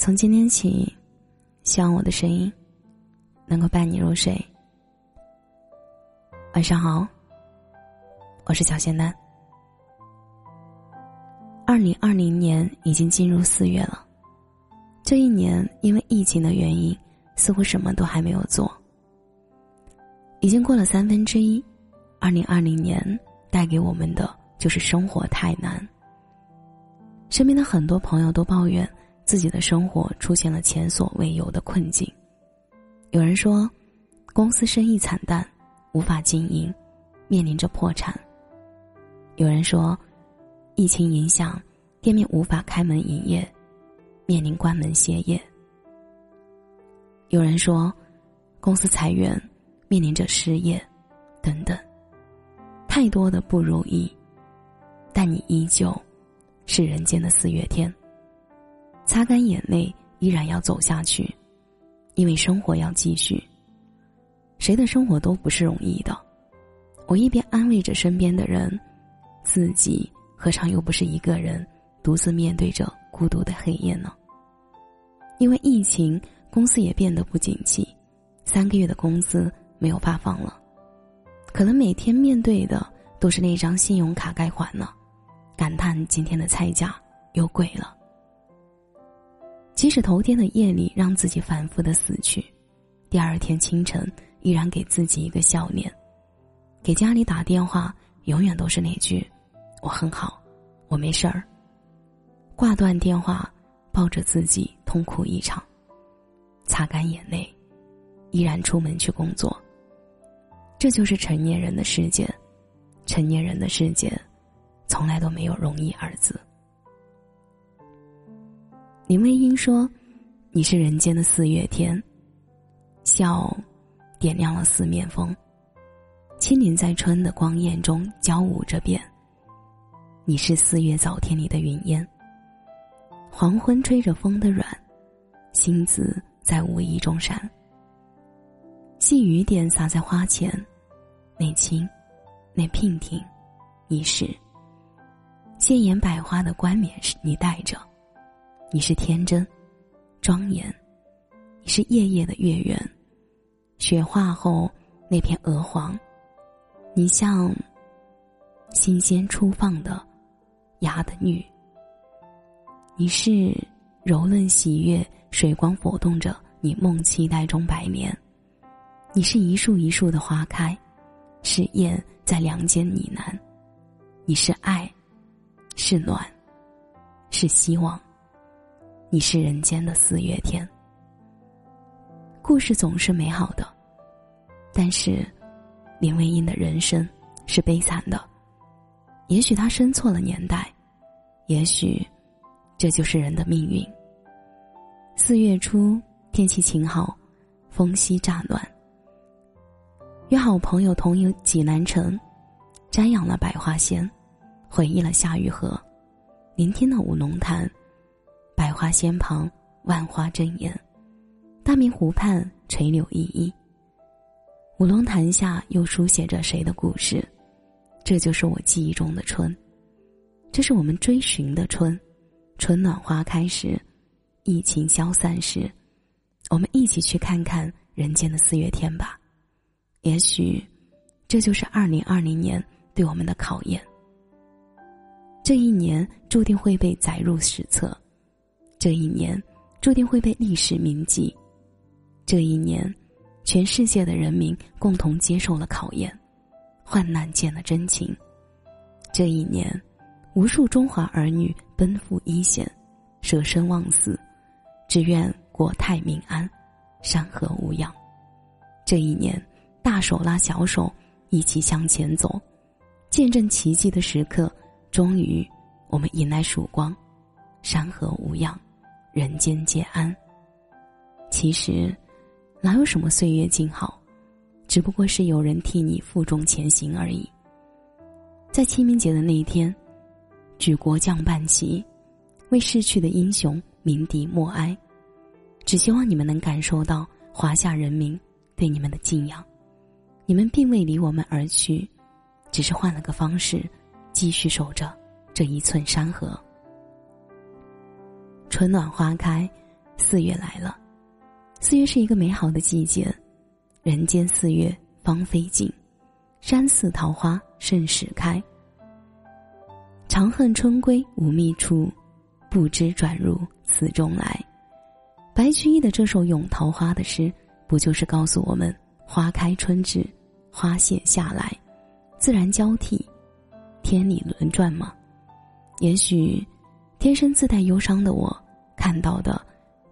从今天起，希望我的声音能够伴你入睡。晚上好，我是小仙丹。二零二零年已经进入四月了，这一年因为疫情的原因，似乎什么都还没有做。已经过了三分之一，二零二零年带给我们的就是生活太难。身边的很多朋友都抱怨。自己的生活出现了前所未有的困境，有人说，公司生意惨淡，无法经营，面临着破产；有人说，疫情影响，店面无法开门营业，面临关门歇业；有人说，公司裁员，面临着失业，等等，太多的不如意，但你依旧是人间的四月天。擦干眼泪，依然要走下去，因为生活要继续。谁的生活都不是容易的。我一边安慰着身边的人，自己何尝又不是一个人独自面对着孤独的黑夜呢？因为疫情，公司也变得不景气，三个月的工资没有发放了，可能每天面对的都是那张信用卡该还了，感叹今天的菜价又贵了。即使头天的夜里让自己反复的死去，第二天清晨依然给自己一个笑脸。给家里打电话，永远都是那句：“我很好，我没事儿。”挂断电话，抱着自己痛哭一场，擦干眼泪，依然出门去工作。这就是成年人的世界，成年人的世界，从来都没有容易二字。林徽因说：“你是人间的四月天，笑点亮了四面风。轻灵在春的光艳中交舞着变。你是四月早天里的云烟，黄昏吹着风的软，星子在无意中闪。细雨点洒在花前，那青，那娉婷，你是鲜艳百花的冠冕，是你戴着。”你是天真，庄严；你是夜夜的月圆，雪化后那片鹅黄。你像新鲜初放的芽的绿。你是柔嫩喜悦，水光浮动着你梦期待中百年。你是一树一树的花开，是燕在梁间呢喃。你是爱，是暖，是希望。你是人间的四月天。故事总是美好的，但是林徽因的人生是悲惨的。也许她生错了年代，也许这就是人的命运。四月初，天气晴好，风息乍暖。约好朋友同游济南城，瞻仰了百花仙，回忆了夏雨荷，聆听了五龙潭。百花仙旁，万花争艳；大明湖畔，垂柳依依。五龙潭下，又书写着谁的故事？这就是我记忆中的春，这是我们追寻的春。春暖花开时，疫情消散时，我们一起去看看人间的四月天吧。也许，这就是二零二零年对我们的考验。这一年注定会被载入史册。这一年，注定会被历史铭记。这一年，全世界的人民共同接受了考验，患难见了真情。这一年，无数中华儿女奔赴一线，舍身忘死，只愿国泰民安，山河无恙。这一年，大手拉小手，一起向前走，见证奇迹的时刻，终于，我们迎来曙光，山河无恙。人间皆安。其实，哪有什么岁月静好，只不过是有人替你负重前行而已。在清明节的那一天，举国降半旗，为逝去的英雄鸣笛默哀。只希望你们能感受到华夏人民对你们的敬仰。你们并未离我们而去，只是换了个方式，继续守着这一寸山河。春暖花开，四月来了，四月是一个美好的季节，人间四月芳菲尽，山寺桃花盛始开。长恨春归无觅处，不知转入此中来。白居易的这首咏桃花的诗，不就是告诉我们：花开春至，花谢夏来，自然交替，天理轮转吗？也许，天生自带忧伤的我，看到的，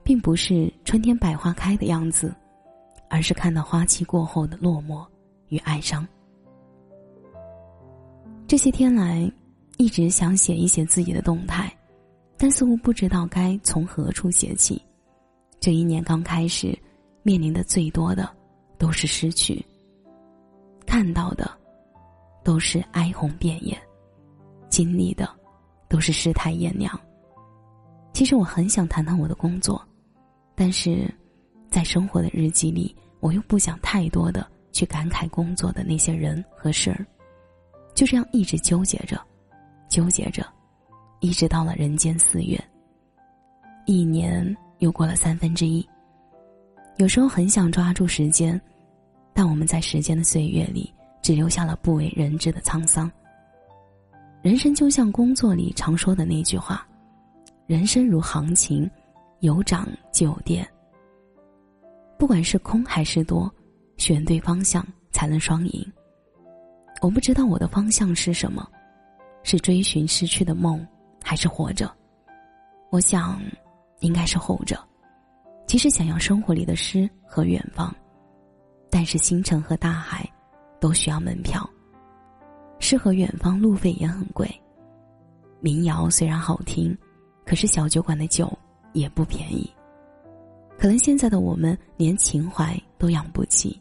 并不是春天百花开的样子，而是看到花期过后的落寞与哀伤。这些天来。一直想写一写自己的动态，但似乎不知道该从何处写起。这一年刚开始，面临的最多的都是失去，看到的都是哀鸿遍野，经历的都是世态炎凉。其实我很想谈谈我的工作，但是在生活的日记里，我又不想太多的去感慨工作的那些人和事儿，就这样一直纠结着。纠结着，一直到了人间四月。一年又过了三分之一。有时候很想抓住时间，但我们在时间的岁月里，只留下了不为人知的沧桑。人生就像工作里常说的那句话：“人生如行情，有涨就有跌。”不管是空还是多，选对方向才能双赢。我不知道我的方向是什么。是追寻失去的梦，还是活着？我想，应该是后者。其实想要生活里的诗和远方，但是星辰和大海，都需要门票。诗和远方路费也很贵。民谣虽然好听，可是小酒馆的酒也不便宜。可能现在的我们连情怀都养不起，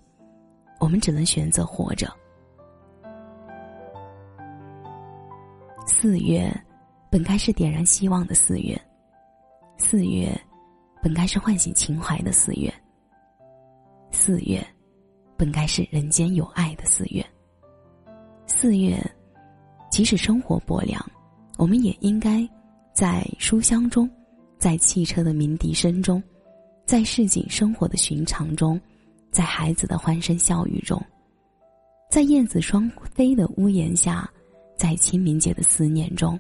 我们只能选择活着。四月，本该是点燃希望的四月；四月，本该是唤醒情怀的四月；四月，本该是人间有爱的四月。四月，即使生活薄凉，我们也应该在书香中，在汽车的鸣笛声中，在市井生活的寻常中，在孩子的欢声笑语中，在燕子双飞的屋檐下。在清明节的思念中，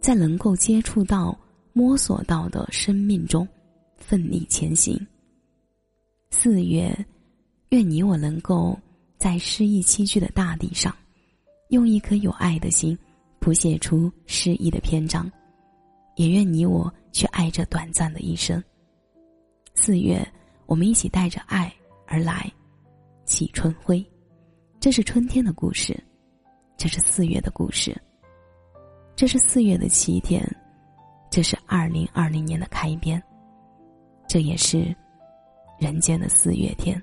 在能够接触到、摸索到的生命中，奋力前行。四月，愿你我能够在诗意栖居的大地上，用一颗有爱的心，谱写出诗意的篇章。也愿你我去爱这短暂的一生。四月，我们一起带着爱而来，起春晖。这是春天的故事。这是四月的故事。这是四月的起点，这是二零二零年的开篇，这也是人间的四月天。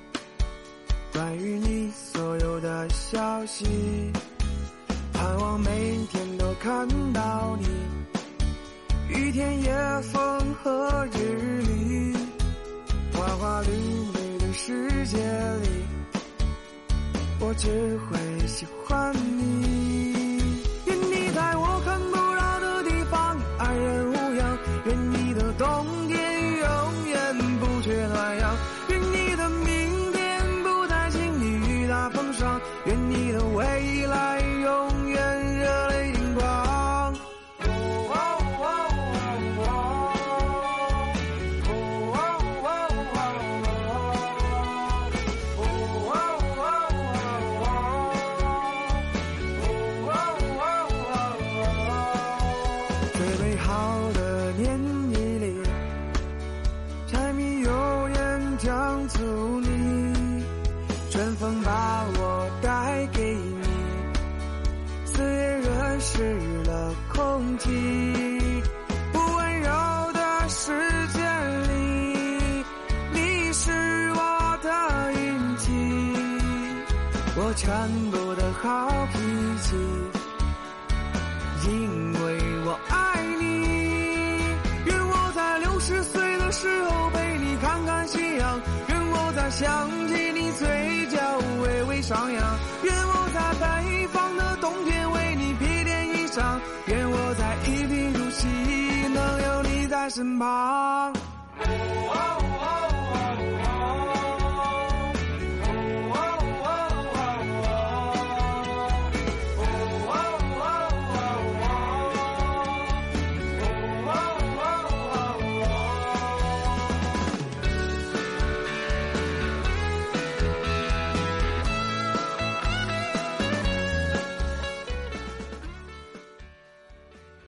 关于你所有的消息，盼望每天都看到你。雨天、也风和日丽，花花绿绿的世界里，我只会喜欢你。湿了空气不温柔的世界里你是我的运气我全部的好脾气因为我爱你。愿我在六十岁的时候陪你看看夕阳愿我在想起你嘴角微微上扬愿我在一贫如洗能有你在身旁。哦哦